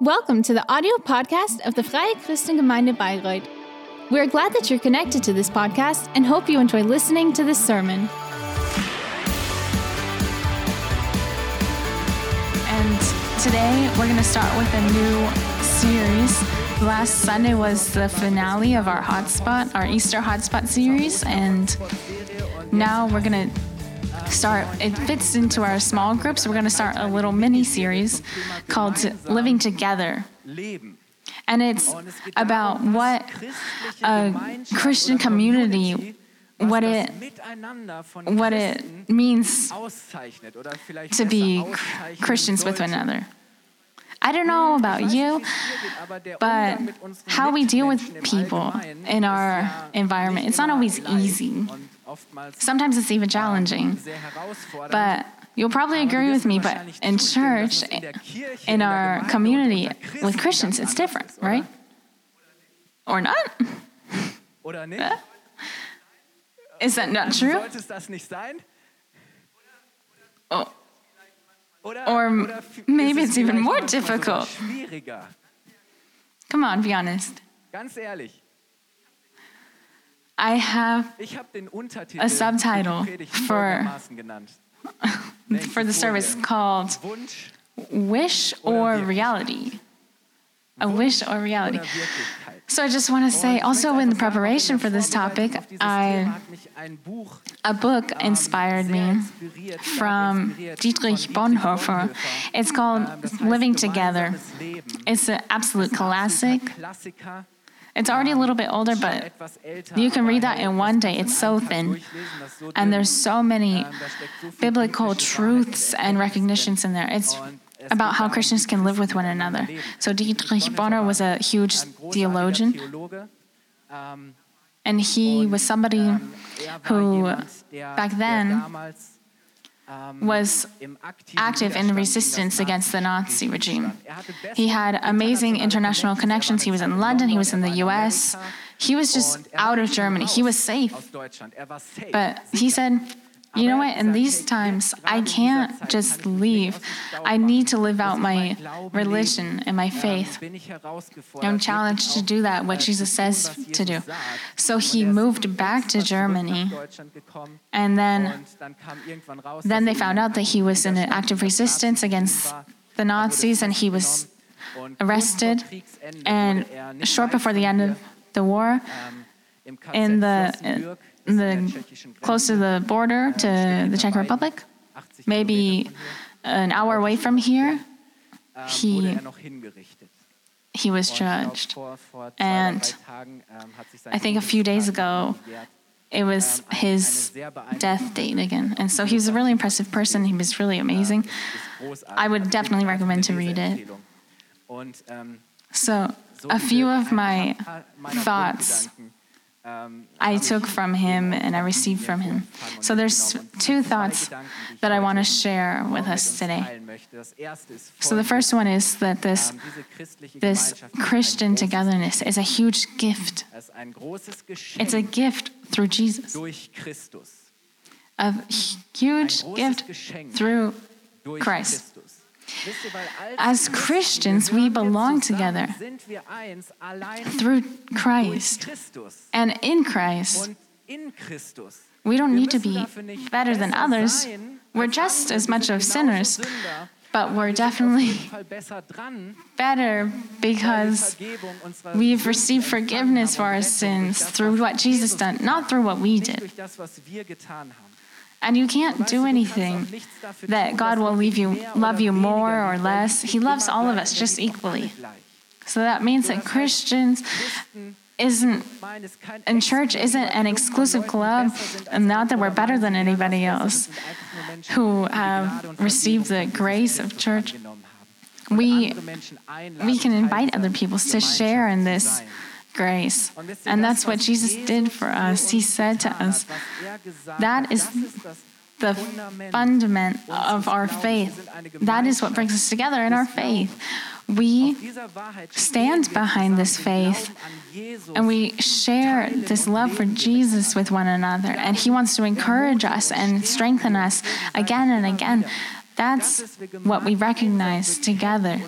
Welcome to the audio podcast of the Freie Christengemeinde Bayreuth. We are glad that you're connected to this podcast and hope you enjoy listening to this sermon. And today we're going to start with a new series. Last Sunday was the finale of our hotspot, our Easter hotspot series, and now we're going to start it fits into our small groups. We're going to start a little mini series called Living Together. And it's about what a Christian community what it what it means to be Christians with one another. I don't know about you, but how we deal with people in our environment, it's not always easy. Sometimes it's even challenging. But you'll probably agree with me, but in church, in our community with Christians, it's different, right? Or not? Is that not true? Oh. Or maybe it's even more difficult. Come on, be honest. I have a subtitle for, for the service called Wish or Reality. A wish or reality. So I just want to say, also in the preparation for this topic, I, a book inspired me from Dietrich Bonhoeffer. It's called Living Together. It's an absolute classic. It's already a little bit older, but you can read that in one day. It's so thin. And there's so many biblical truths and recognitions in there. It's about how Christians can live with one another. So Dietrich Bonhoeffer was a huge theologian. And he was somebody who, back then, was active in resistance against the Nazi regime. He had amazing international connections. He was in London, he was in the US. He was just out of Germany. He was safe. But he said, you know what? In these times, I can't just leave. I need to live out my religion and my faith. I'm challenged to do that, what Jesus says to do. So he moved back to Germany. And then, then they found out that he was in an active resistance against the Nazis and he was arrested. And short before the end of the war, in the the close to the border to the Czech Republic, maybe an hour away from here, he he was judged. And I think a few days ago, it was his death date again. And so he was a really impressive person. He was really amazing. I would definitely recommend to read it. So, a few of my thoughts I took from him and I received from him. So there's two thoughts that I want to share with us today. So the first one is that this, this Christian togetherness is a huge gift. It's a gift through Jesus. A huge gift through Christ. As Christians, we belong together through Christ and in Christ. We don't need to be better than others. We're just as much of sinners, but we're definitely better because we've received forgiveness for our sins through what Jesus did, not through what we did. And you can't do anything that God will leave you, love you more or less. He loves all of us just equally. So that means that Christians isn't and church isn't an exclusive club and not that we're better than anybody else who have received the grace of church we we can invite other people to share in this grace. And that's what Jesus did for us. He said to us, that is the fundament of our faith. That is what brings us together in our faith. We stand behind this faith and we share this love for Jesus with one another. And He wants to encourage us and strengthen us again and again That's what we recognize together.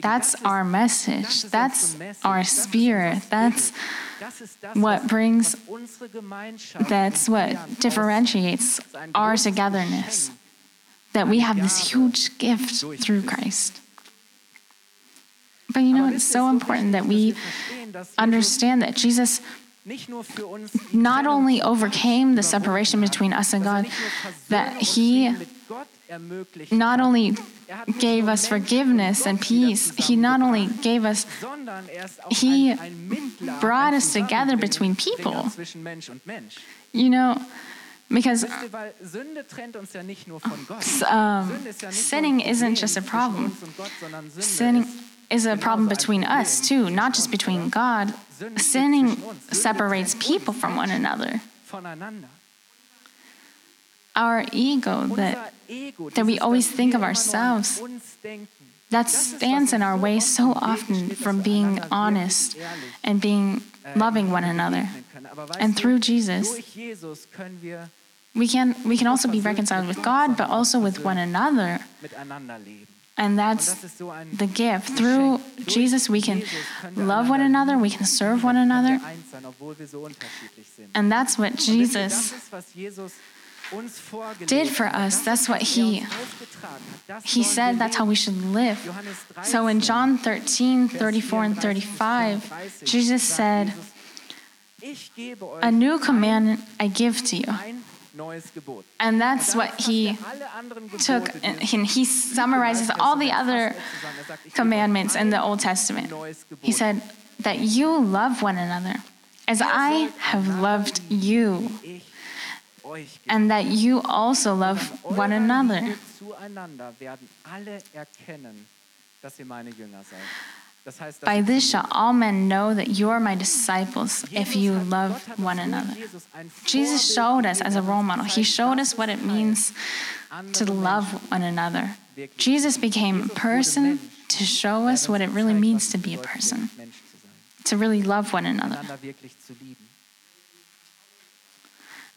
That's our message. That's our spirit. That's what brings, that's what differentiates our togetherness. That we have this huge gift through Christ. But you know, it's so important that we understand that Jesus not only overcame the separation between us and God, that He not only gave us forgiveness and peace, He not only gave us, He brought us together between people. You know, because um, sinning isn't just a problem. Sinning is a problem between us too, not just between God. Sinning separates people from one another. Our ego that, that we always think of ourselves, that stands in our way so often from being honest and being loving one another. And through Jesus, we can, we can also be reconciled with God, but also with one another. And that's the gift. Through Jesus, we can love one another, we can serve one another. And that's what Jesus did for us. That's what he he said that's how we should live. So in John 13, 34 and 35, Jesus said, A new command I give to you. and that's what he took, and he summarizes all the other commandments in the Old Testament. He said, That you love one another as I have loved you, and that you also love one another. By this shall all men know that you are my disciples if you love one another. Jesus showed us as a role model, He showed us what it means to love one another. Jesus became a person to show us what it really means to be a person, to really love one another.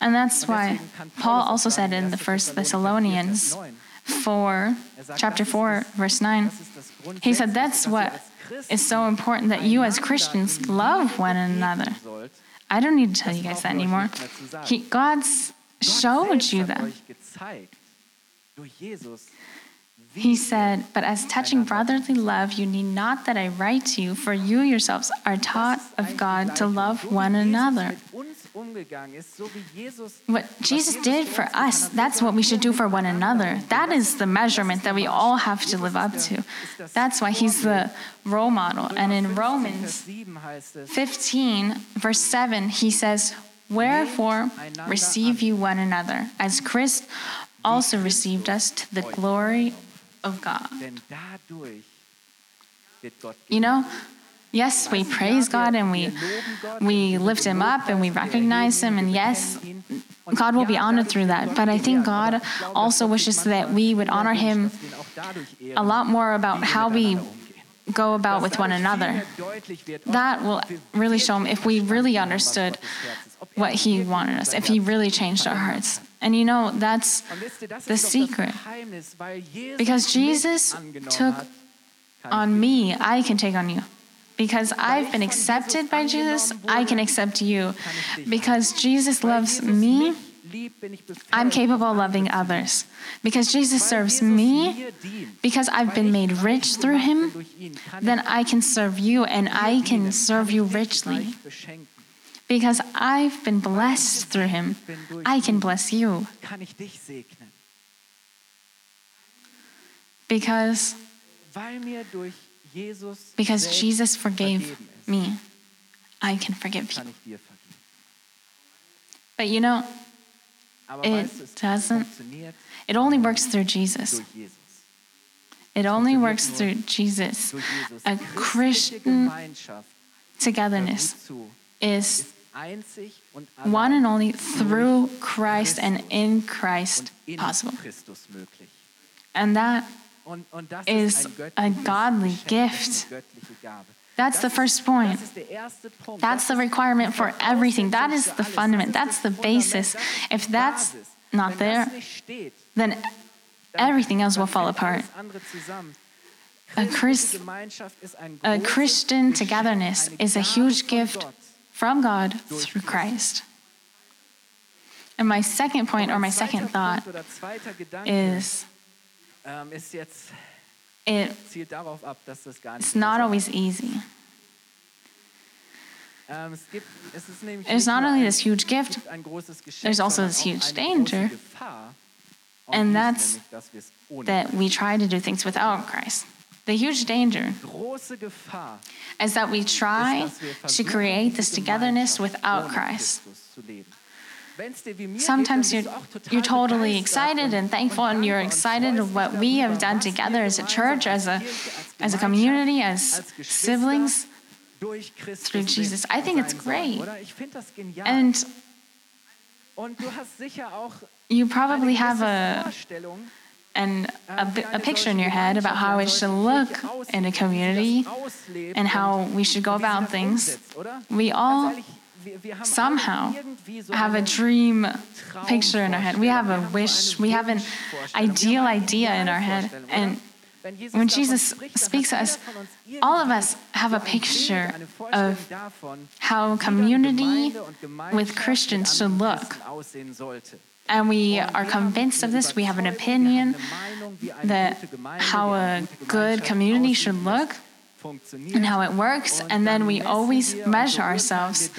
And that's why Paul also said in the First Thessalonians 4, chapter 4, verse 9, he said, That's what is so important that you as Christians love one another. I don't need to tell you guys that anymore. He, God's showed you that. He said, But as touching brotherly love, you need not that I write to you, for you yourselves are taught of God to love one another. What Jesus did for us, that's what we should do for one another. That is the measurement that we all have to live up to. That's why he's the role model. And in Romans 15, verse 7, he says, Wherefore receive you one another, as Christ also received us to the glory of God. You know, yes, we praise God and we we lift him up and we recognize him and yes, God will be honored through that. But I think God also wishes that we would honor him a lot more about how we go about with one another. That will really show him if we really understood what he wanted us, if he really changed our hearts. And you know, that's the secret. Because Jesus took on me, I can take on you. Because I've been accepted by Jesus, I can accept you. Because Jesus loves me, I'm capable of loving others. Because Jesus serves me, because I've been made rich through him, then I can serve you and I can serve you richly. Because I've been blessed through him, I can bless you. Because, because Jesus forgave me, I can forgive you. But you know, it doesn't, it only works through Jesus. It only works through Jesus. A Christian togetherness is one and only through Christ and in Christ possible. And that is a godly gift. That's the first point. That's the requirement for everything. That is the fundament. That's the basis. If that's not there, then everything else will fall apart. A, Chris, a Christian togetherness is a huge gift from God through Christ. And my second point, or my second thought, is it, it's not always easy. It's not only this huge gift, there's also this huge danger, and that's that we try to do things without Christ. The huge danger is that we try to create this togetherness without Christ. Sometimes you're, you're totally excited and thankful, and you're excited of what we have done together as a church, as a, as a community, as siblings through Jesus. I think it's great. And you probably have a and a, a, picture in your head about how it should look in a community and how we should go about things. We all somehow have a dream picture in our head. We have a wish, we have an ideal idea in our head. And when Jesus speaks to us, all of us have a picture of how community with Christians should look. And we are convinced of this. We have an opinion that how a good community should look and how it works, and then we always measure ourselves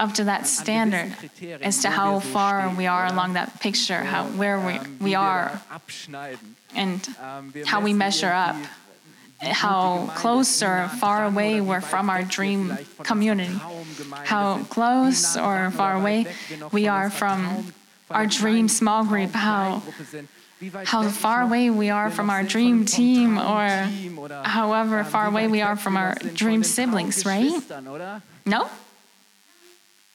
up to that standard as to how far we are along that picture, how where we, we are, and how we measure up, how close or far away we're from our dream community, how close or far away we are from our dream small group, how how far away we are from our dream team or however far away we are from our dream siblings, right? No?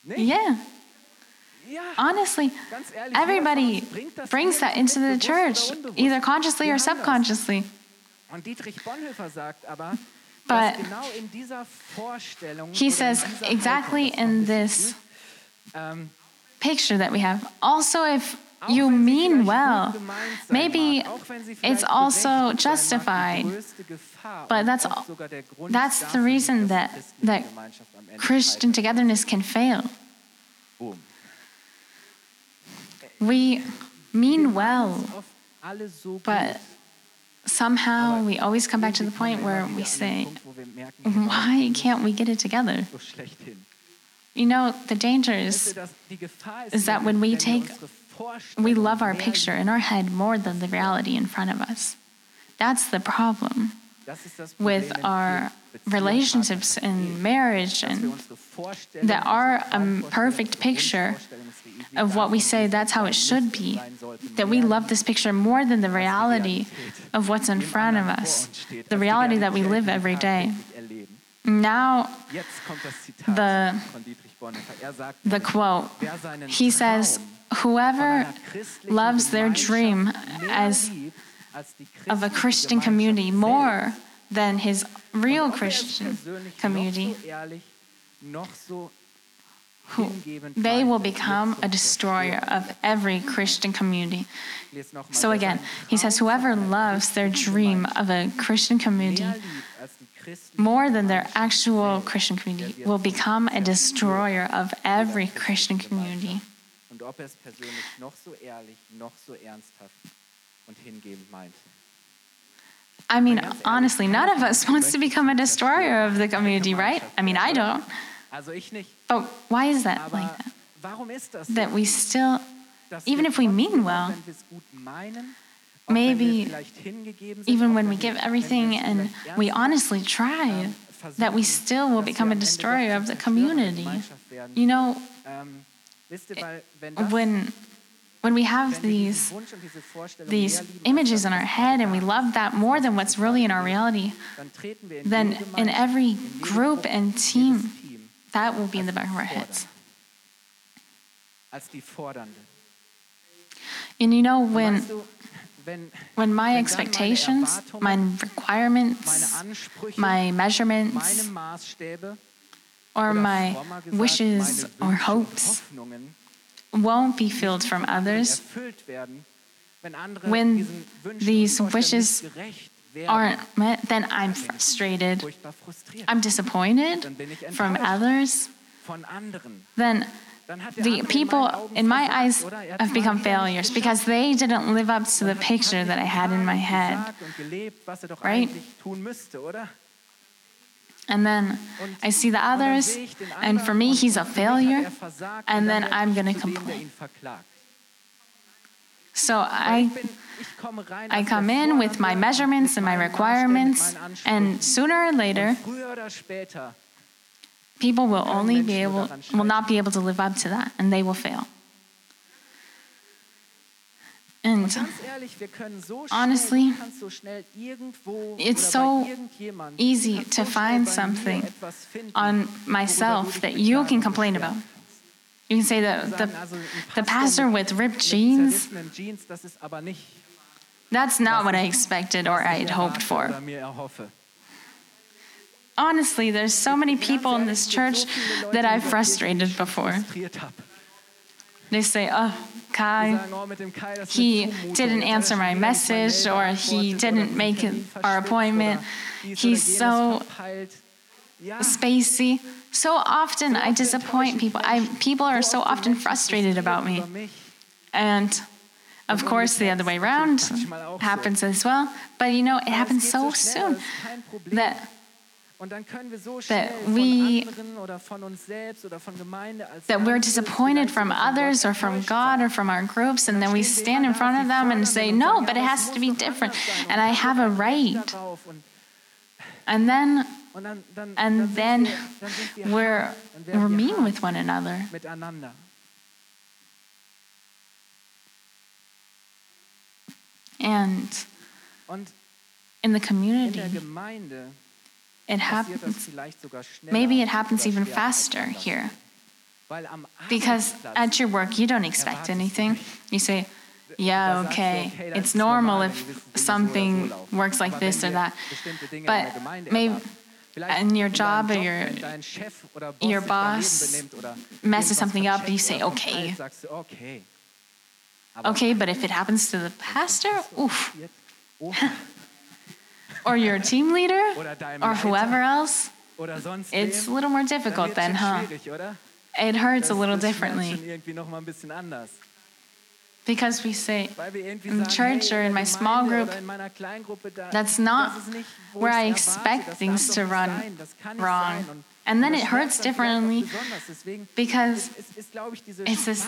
Yeah. Honestly, everybody brings that into the church, either consciously or subconsciously. But he says exactly in this picture that we have. Also, if you mean well. Maybe it's also justified. But that's, that's the reason that, that Christian togetherness can fail. We mean well, but somehow we always come back to the point where we say, why can't we get it together? You know, the danger is, is that when we take we love our picture in our head more than the reality in front of us. That's the problem with our relationships and marriage and that our um, perfect picture of what we say that's how it should be. that we love this picture more than the reality of what's in front of us. the reality that we live every day now the the quote. He says whoever loves their dream as of a Christian community more than his real Christian community, who, they will become a destroyer of every Christian community. So again, he says, whoever loves their dream of a Christian community more than their actual Christian community will become a destroyer of every Christian community. Er es persönlich noch so ehrlich, noch so ernsthaft und hingebend meinte. I mean, honestly, none of us wants to become a destroyer of the community, right? I mean, I don't. But why is that like that? That we still, even if we mean well, maybe even when we give everything and we honestly try, that we still will become a destroyer of the community. You know, eh, when when we have these these images in our head and we love that more than what's really in our reality, then in every group and team, that will be in the back of our heads. And you know when when my expectations, my requirements, my measurements, or my wishes or hopes won't be filled from others, when these wishes aren't met, then I'm frustrated. I'm disappointed from others. Then the people in my eyes have become failures because they didn't live up to the picture that I had in my head. Right? And then I see the others, and for me, he's a failure, and then I'm going to complain. So I, I come in with my measurements and my requirements, and sooner or later, people will only be able, will not be able to live up to that, and they will fail. And honestly, it's so easy to find something on myself that you can complain about. You can say that the, the pastor with ripped jeans, that's not what I expected or I had hoped for. Honestly, there's so many people in this church that I've frustrated before. They say, oh, Kai, he didn't answer my message or he didn't make our appointment. He's so spacey. So often I disappoint people. I, people are so often frustrated about me. And of course, the other way around happens as well. But you know, it happens so soon that that we that we're disappointed from others or from God or from our groups and then we stand in front of them and say no but it has to be different. and I have a right. and then and then we're we're mean with one another. and in the community it happens. Maybe it happens even faster here. Because at your work, you don't expect anything. You say, yeah, okay, it's normal if something works like this or that. But maybe in your job or your, your boss messes something up, you say, okay. Okay, but if it happens to the pastor, oof or your team leader or whoever else, it's a little more difficult then, huh? It hurts a little differently. Because we say in church or in my small group, that's not where I expect things to run wrong. And then it hurts differently because it's this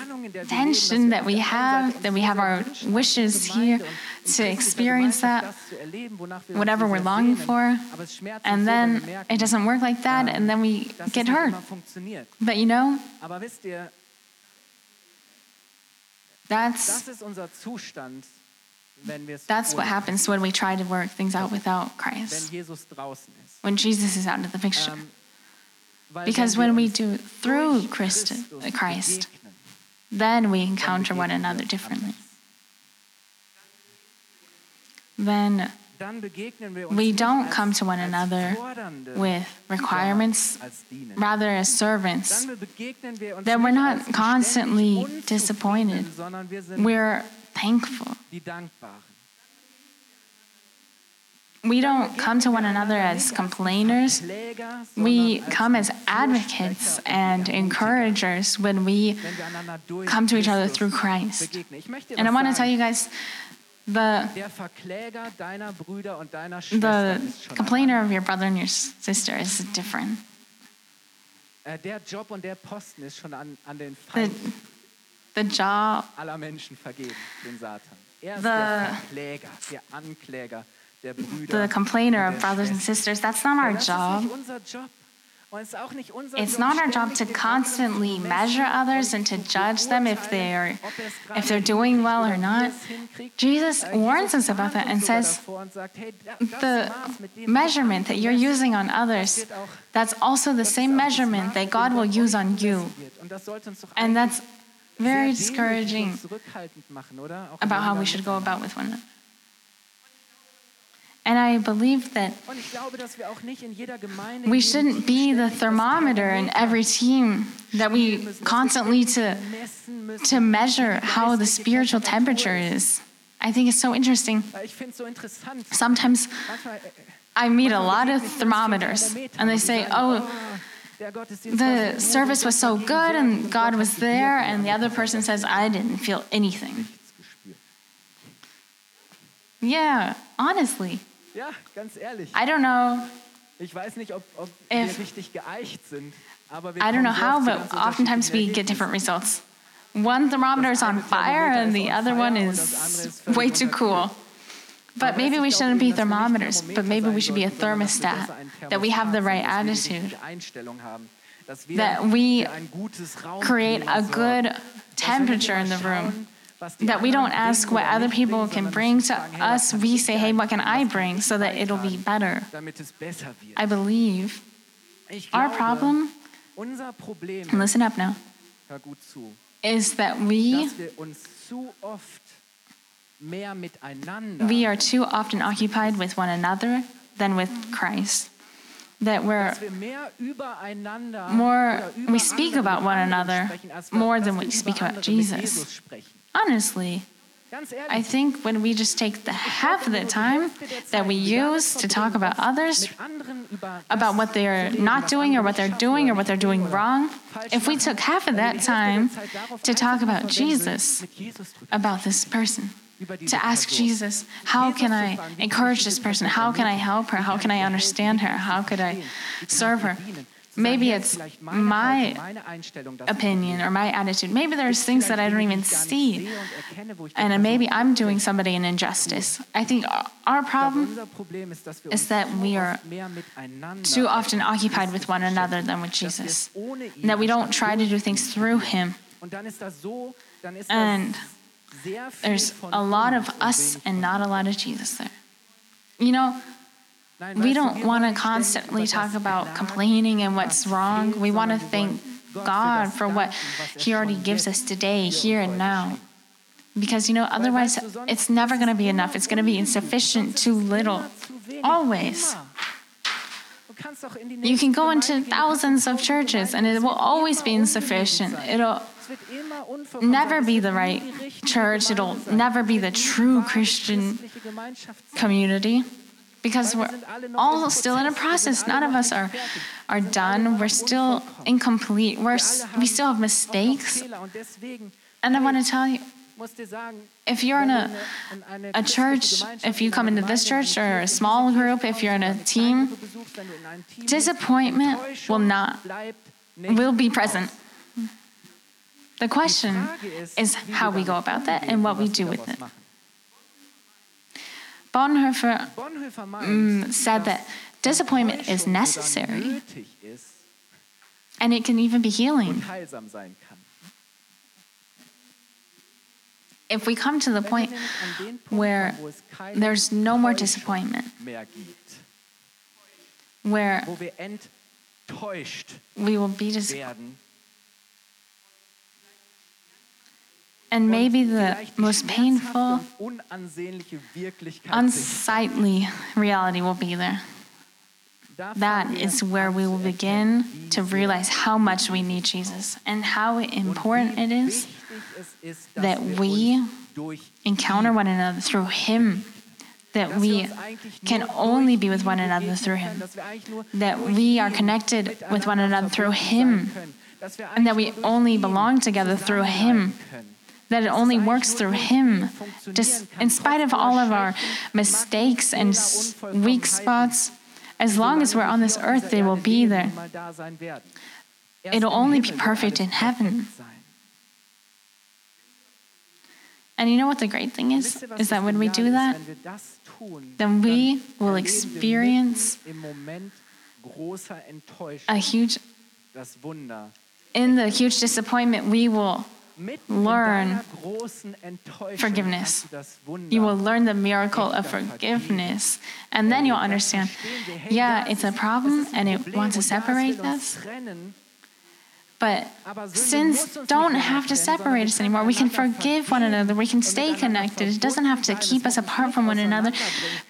tension that we have, that we have our wishes here to experience that, whatever we're longing for. And then it doesn't work like that, and then we get hurt. But you know, that's that's what happens when we try to work things out without Christ. When Jesus is out of the picture. Because when we do through Christ, Christ, then we encounter one another differently. Then we don't come to one another with requirements, rather as servants. Then we're not constantly disappointed. We're thankful. We don't come to one another as complainers. We come as advocates and encouragers when we come to each other through Christ. And I want to tell you guys the, the complainer of your brother and your sister is different. Der Job und der Posten ist schon an, an den the, the job aller Menschen vergeben, den Satan. Er ist The- der Verkläger, der Ankläger der Brüder. the complainer of brothers and sisters. That's not our Aber das ist job. Nicht unser Job. Und es ist auch nicht unser It's not our job to constantly measure others and to judge them if they are beurteilen, ob es if they're doing well or not. Jesus Äh, warns us about that and says davor und sagt, hey, da- das the Maß, mit dem du measurement that you're using on others, das wird auch- that's also the same measurement that God will use on you. gemessen wird. Und das sollte uns doch And that's very discouraging und zurückhaltend machen, oder? Auch im about how we should go about with one another. And I believe that Und ich glaube, dass wir auch nicht in jeder Gemeinde we shouldn't be the thermometer in every team that we spielen müssen, dass wir constantly to to measure how the spiritual temperature is I think it's so interesting. Ich finde es so interessant. Sometimes äh, I meet a lot of begegnen wir uns thermometers, and they say, oh, war the service was so good and God was there, and the other person says, I didn't feel anything. Yeah, honestly. Ja, ganz ehrlich. I don't know. Ich weiß nicht, ob, ob If- wir richtig geeicht sind, aber wir I don't know how, but oftentimes we get different results. One thermometer is on fire, and the other one is andere ist völlig way too cool. But maybe we shouldn't be thermometers, but maybe we should be a thermostat, that we have the right attitude, that we create a good temperature in the room, that we don't ask what other people can bring to us. We say, hey, what can I bring so that it'll be better? I believe our problem, Unser Problem, listen up now, hör gut zu, is that we dass wir uns zu oft mehr miteinander we are too often occupied with one another than with Christ. That we're dass wir mehr übereinander more- we speak about one another sprechen, als wir- more than we speak about Jesus. Honestly, I think when we just take the half of the time that we use to talk about others, about what they're not doing or what they're doing or what they're doing wrong, if we took half of that time to talk about Jesus, about this person, to ask Jesus, how can I encourage this person? How can I help her? How can I understand her? How could I serve her? Maybe it's my opinion or my attitude. Maybe there's things that I don't even see. And maybe I'm doing somebody an injustice. I think our- problem is that we are too often occupied with one another than with Jesus. And that we don't try to do things through him. And There's a lot of us and not a lot of Jesus there. You know, we don't want to constantly talk about complaining and what's wrong. We want to thank God for what He already gives us today, here and now. Because, you know, otherwise it's never going to be enough. It's going to be insufficient, too little. Always. You can go into thousands of churches and it will always be insufficient. It'll never be the right church. It'll never be the true Christian community because we're all still in a process. None of us are, are done. We're still incomplete. We're, we still have mistakes. And I want to tell you if you're in a, a church, if you come into this church or a small group, if you're in a team, disappointment will not will be present. The question is how we go about that and what we do with it. Bonhoeffer mm, said that disappointment is necessary and it can even be healing. If we come to the point where there's no more disappointment, where wo wir enttäuscht we will be dis- and maybe the most painful, und unansehnliche Wirklichkeit unsightly reality will be there. That is where we will begin er, to realize how much we need Jesus and how important it is wichtig es ist, dass that we encounter one another through Him, that we can only be with one another through Him, dass wir eigentlich nur that we are connected with one another through Him, sein können, dass wir and that we only belong together through Him. That it only works through Him. Just in spite of all of our mistakes and Macken, s- Fehler, weak spots, as long as we're on this earth, they will be there. It'll only be perfect in heaven. And you know what the great thing is? Is that when we do that, then we will experience a huge, in the huge disappointment, we will learn forgiveness. You will learn the miracle of forgiveness. And then you'll understand, yeah, it's a problem and it wants to separate us. But sins don't have to separate us anymore. We can forgive one another. We can stay connected. It doesn't have to keep us apart from one another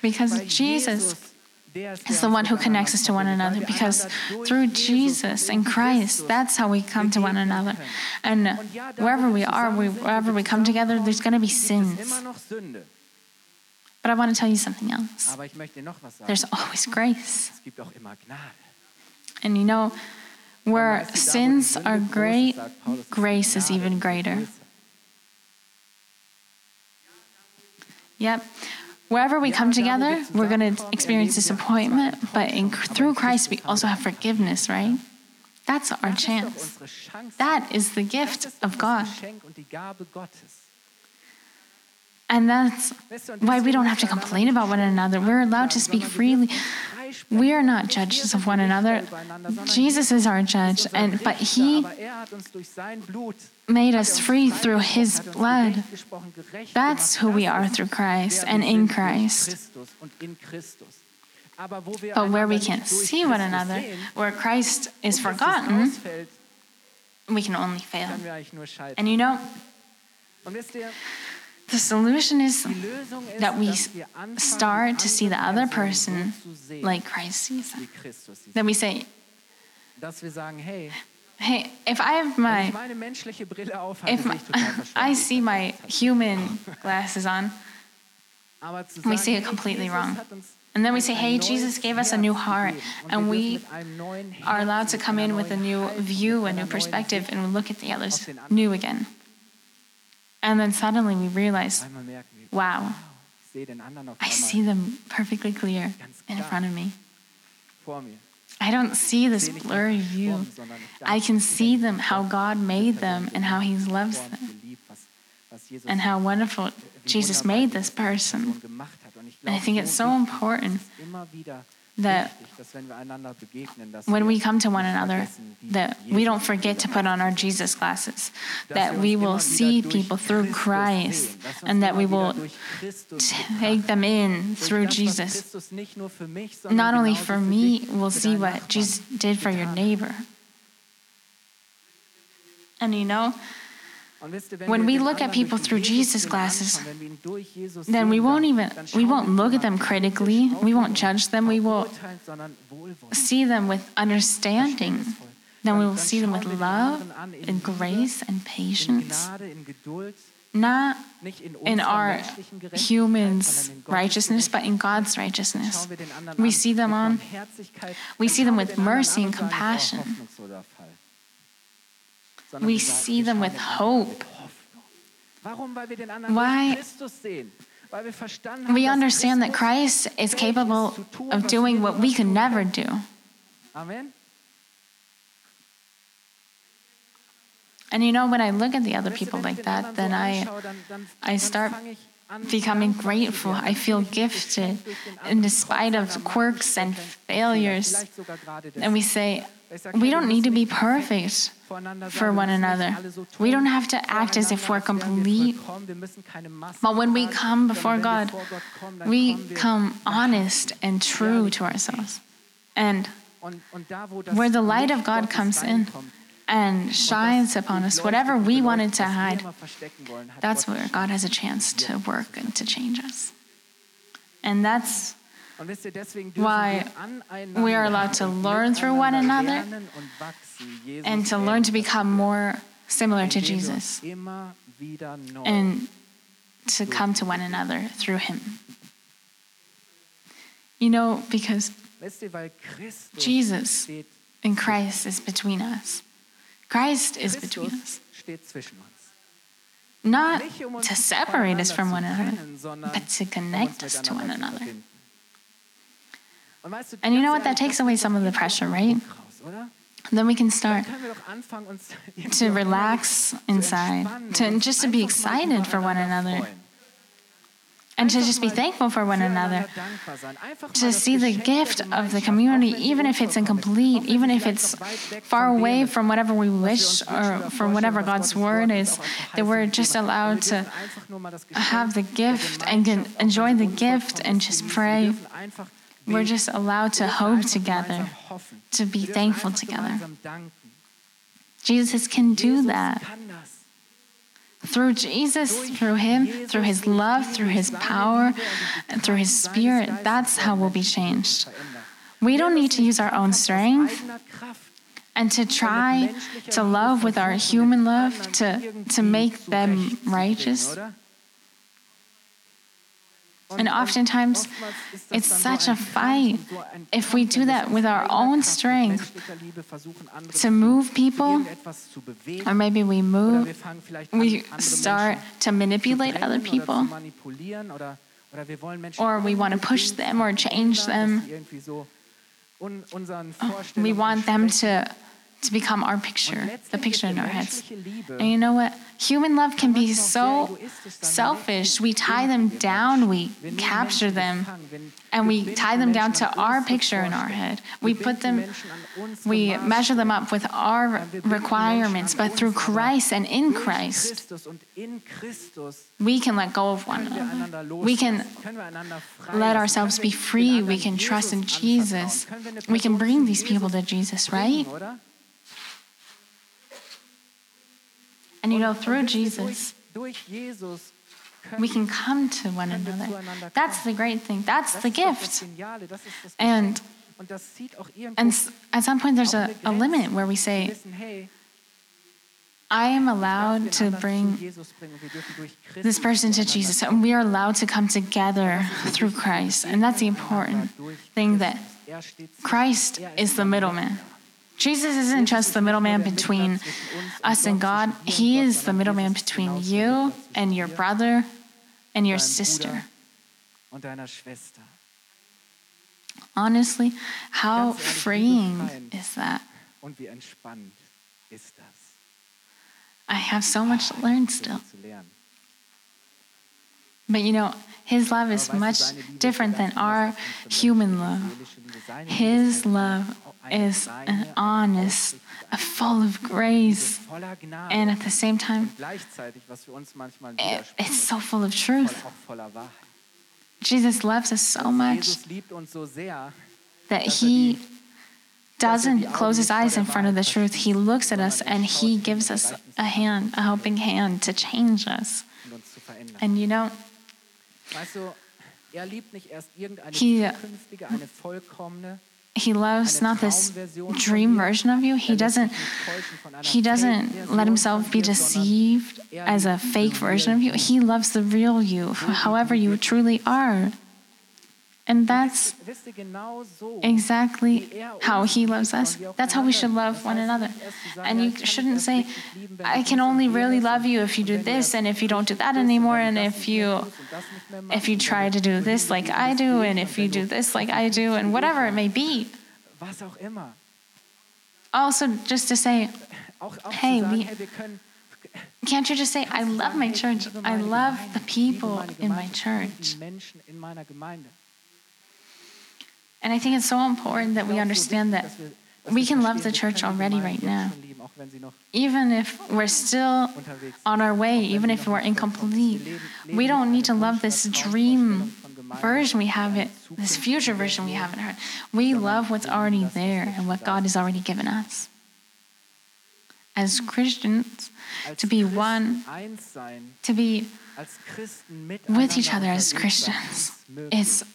because Jesus is the one who connects us to one another. Because through Jesus and Christ, that's how we come to one another. And wherever we are, we, wherever we come together, there's going to be sins. But I want to tell you something else. Aber ich möchte dir noch was sagen. There's always grace. Es gibt auch immer Gnade. And you know, where Weißt du, da, wo die sins are great, sagt Paulus, ist grace is even greater. Yep. Wherever we come together, we're going to experience disappointment, but in, through Christ, we also have forgiveness, right? That's our Das ist doch chance. That is the gift of God. Geschenk und die Gabe Gottes. And that's Weißt du, und why we don't have to complain about one another. We're allowed to speak freely. We are not judges of one another. Jesus is our judge, and but He Made us free through His blood. That's who we are through Christ and in Christ. But where we can't see one another, where Christ is forgotten, we can only fail. And you know, the solution is that we start to see the other Person like Christ sees them. Then we say, hey, if I have my ich meine menschliche Brille aufhabe, if I see my human glasses on, we see it completely wrong. And then we say, hey, Jesus gave us a new heart, and we dürfen mit einem neuen are allowed to come in with a new view, a new perspective, and we look at the others auf den anderen. new again. And then suddenly we realize, Einmal merken wir, wow, ich sehe den anderen auf I see them perfectly clear in front of me. I don't see this blurry view. I can see them, how God made them, and how He loves them, and how wonderful Jesus made this Person And I think it's so important that when we come to one another, that we don't forget to put on our Jesus glasses, that we will see people through Christ, and that we will take them in through Jesus. Not only for me, we'll see what Jesus did for your neighbor. And you know, when we look at people through Jesus glasses, then we won't even we won't look at them critically. We won't judge them. We will see them with understanding. Then we will see them with love and grace and patience, not in, our humans' sondern in Gottes righteousness, but in God's righteousness. Schauen wir den anderen We see them on- we see them with mercy and oh, compassion. hoffnungsloser Fall. Sondern We see them with hope. mit Hoffnung. Warum? Weil wir den anderen Why? durch Christus sehen. Weil wir verstanden haben, We understand that Christ is capable of doing what we could never do. Amen. And you know, when I look at the other people like that, then I anschaue, dann- dann- I start fange ich an, becoming grateful. I feel gifted in despite of quirks and failures. vielleicht sogar gerade And we say, we don't need to be perfect for one another. We don't have to act as if we're als wären wir complete. vollkommen. Wir müssen keine Masken But when we come before God, wir vor Gott kommen, dann we come honest and true to ourselves. And Und, und da, wo das where the light of God comes in and shines upon us, whatever we wanted to hide, that's where. God has a chance to work and to change us. And that's why we are allowed to learn through one another and to learn to become more similar to Jesus and to come to one another through Him. You know, because Jesus in Christ is between us. Christ is between us. steht zwischen uns. Not um to separate us from one another, but to um connect us to one another. verbinden. Und weißt du, And you know what? That takes away some of the pressure, right? Druck raus, oder? Then we can start können wir doch anfangen, uns irgendwie to relax inside, to just to be excited for one another. And to just be thankful for one another. to see the gift of the community, even if it's incomplete, even if it's far away from whatever we wish or from whatever God's word is, that we're just allowed to have the gift and enjoy the gift and just pray. We're just allowed to hope together, to be thankful together. Jesus can do that. Through Jesus, through Him, through His love, through His power, and through His Spirit, that's how we'll be changed. We don't need to use our own strength and to try to love with our human love to, to make them righteous. And oftentimes, it's such a fight if we do that with our own strength to move people, or maybe we move, we start to manipulate other people, or we want to push them or change them. We want them to to become our picture, the picture in our heads. And you know what? Human love can be so selfish. We tie them down, we capture them, and we tie them down to our picture in our head. We put them, we measure them up with our requirements, but through Christ and in Christ, we can let go of one another. We can let ourselves be free. We can trust in Jesus. We can bring these people to Jesus, right? And you know, through Jesus, we can come to one another. That's the great thing. That's the gift. And, and at some point, there's a, a limit where we say, I am allowed to bring this person to Jesus, and we are allowed to come together through Christ. And that's the important thing that Christ is the middleman. Jesus isn't just the middleman between us and God, He is the middleman between you and your brother and your sister. Honestly, how freeing is that? I have so much to learn still. But you know, His love is much different than our human love. His love is an honest, full of grace, and at the same time, it, it's so full of truth. Jesus loves us so much that he doesn't close his eyes in front of the truth. He looks at us and he gives us a hand, a helping hand to change us. And you know, he, he loves not this dream version of you. He doesn't he doesn't let himself be deceived as a fake version of you. He loves the real you however you truly are and that's exactly how he loves us. That's how we should love one another. And you shouldn't say, I can only really love you if you do this and if you don't do that anymore and if you if you try to do this like I do and if you do this like I do and whatever it may be. Also just to say, hey, we can't you just say, I love my church. I love the people in my church. And I think it's so important that we understand that we can love the church already right now. Even if we're still on our way, even if we're incomplete, we don't need to love this dream version we have it, this future version we haven't heard. We love what's already there and what God has already given us. As Christians, to be one, to be with each other as Christians, is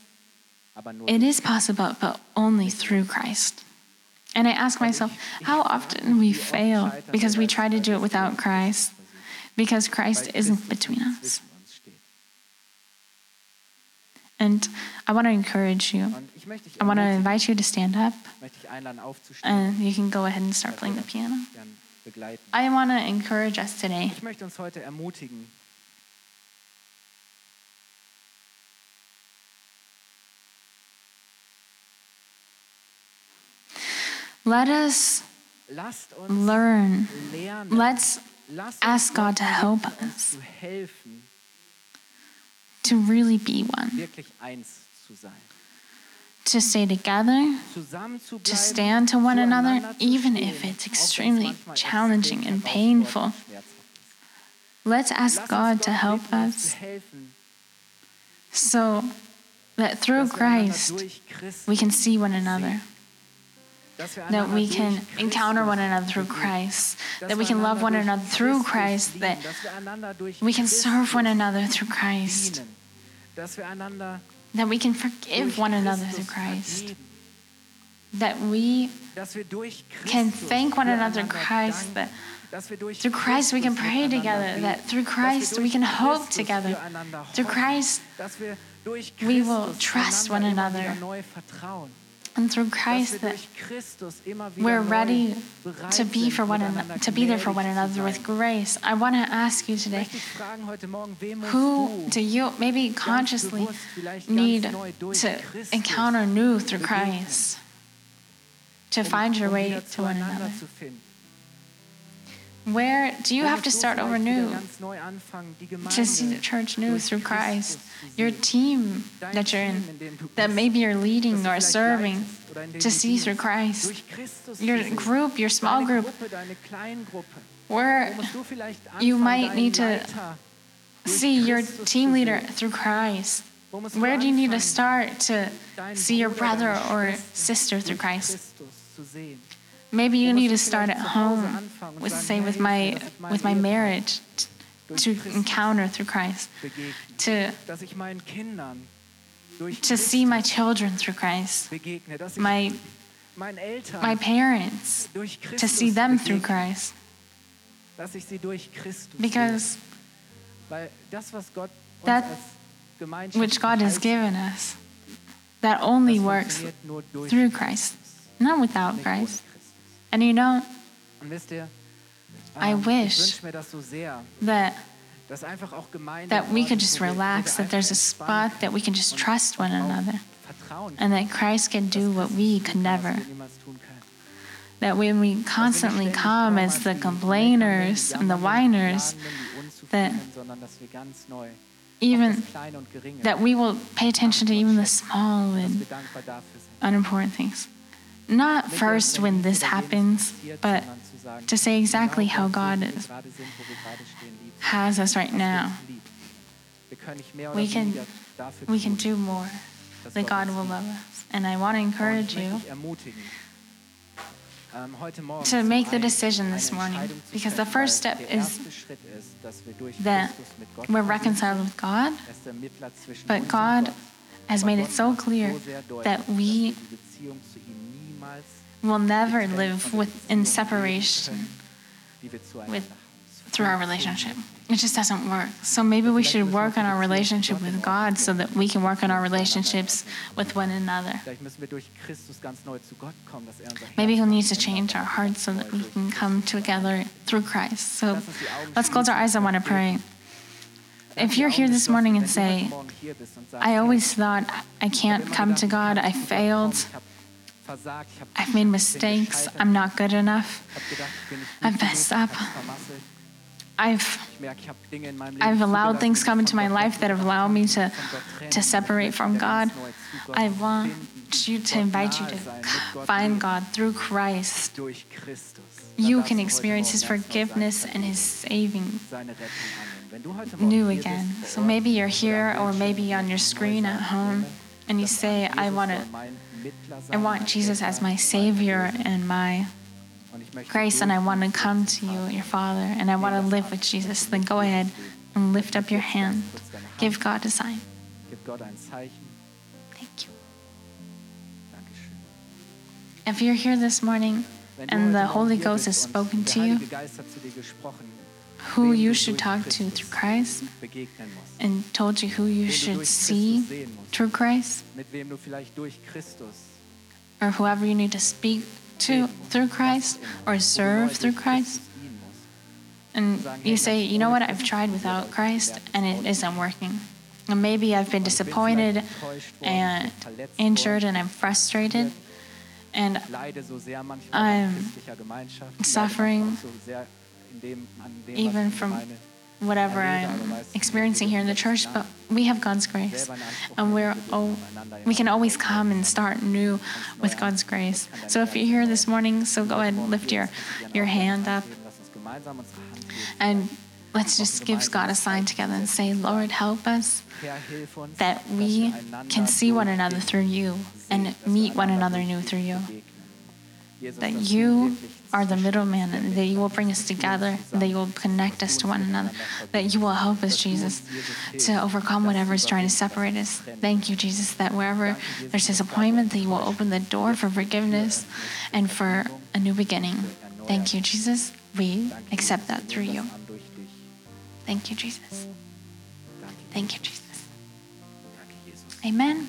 it is possible, but only through Christ. And I ask myself, how often we fail because we try to do it without Christ, because Christ isn't between us. And I want to encourage you. I want to invite you to stand up. And you can go ahead and start playing the piano. I want to encourage us today. Let us learn. Let's ask God to help us to really be one. To stay together, to stand to one another, even if it's extremely challenging and painful. Let's ask God to help us so that through Christ we can see one another that we can encounter one another through Christ, that we can love one another through Christ, that we can serve one another through Christ, that we can forgive one another through Christ, that we can thank one another through Christ, that through Christ we can pray together, that through Christ we can hope together, through Christ we will trust one another. Wieder neu vertrauen. and through Christ that durch Christus immer wieder we're ready to be for one another, to be there for one another with grace. I want to ask you today, möchte dich fragen heute Morgen, wem musst who do you maybe consciously bewusst vielleicht ganz need to encounter new through Christ to find your um way to one another? Where do you have to start over new to see the church new through Christ? Your team that you're in, that maybe you're leading or serving, to see through. Christ. Your group, your small group, where you might need to see your team leader through Christ. Where do you need to start to see your brother or sister through Christ? Christus zu sehen? Maybe you need to start at vielleicht zu Hause home with, say, with my dass ich meinem with my marriage to encounter through Christ, to Dass ich meinen Kindern durch to see my children through Christ, begegne, dass ich my my parents, to see them through Christ, dass ich sie durch Christus because sehe. Weil das, was Gott uns that which God has given us, that only works funktioniert nur durch through Christ, not without Christ. And you know Und wisst ihr, I wish ich mir das so sehr, that dass einfach auch that we could just wo wir- wo wir relax, that there's a spot that we can just trust one another, and that Christ can do what we could never. wir niemals tun können. That when we constantly come as the complainers and the whiners, that even that we will pay attention to even the small and unimportant things. Not first when this happens, but to say exactly how God is, has us right now. We can we can do more that God will love us. And I want to encourage you to make the decision this morning because the first step is that we're reconciled with God, but God has made it so clear that we will never live with, in separation with, through our relationship. It just doesn't work. So maybe we should work on our relationship with God so that we can work on our relationships with one another. Maybe He'll need to change our hearts so that we can come together through Christ. So let's close our eyes. I want to pray. If you're here this morning and say, I always thought I can't come to God, I failed, I've made mistakes, I'm not good enough, I've messed up, I've I've allowed things come into my life that have allowed me to, to separate from God. I want you to invite you to find God through Christ. You can experience His forgiveness and His saving new again. So maybe you're here or maybe on your screen at home and you say, I want to I want Jesus as my Savior and my grace, and I want to come to you, your Father, and I want to live with Jesus, then go ahead and lift up your hand. Give God a sign. Thank you. If you're here this morning and the Holy Ghost has spoken to you, who you should talk to through Christ, and told you who you should see through Christ, or whoever you need to speak to through Christ or serve through Christ. And you say, you know what, I've tried without Christ and it isn't working. And maybe I've been disappointed and injured and I'm frustrated. And I'm suffering even from whatever I'm experiencing here in the church, but we have God's grace, and we're oh, we can always come and start new with God's grace. So if you're here this morning, so go ahead and lift your your hand up, and let's just give God a sign together and say, Lord, help us that we can see one another through you and meet one another new through you. That you are the middleman and that you will bring us together, that you will connect us to one another, that you will help us, Jesus, to overcome whatever is trying to separate us. Thank you, Jesus, that wherever there's disappointment, that you will open the door for forgiveness and for a new beginning. Thank you, Jesus. We accept that through you. Thank you, Jesus. Thank you, Jesus. Amen.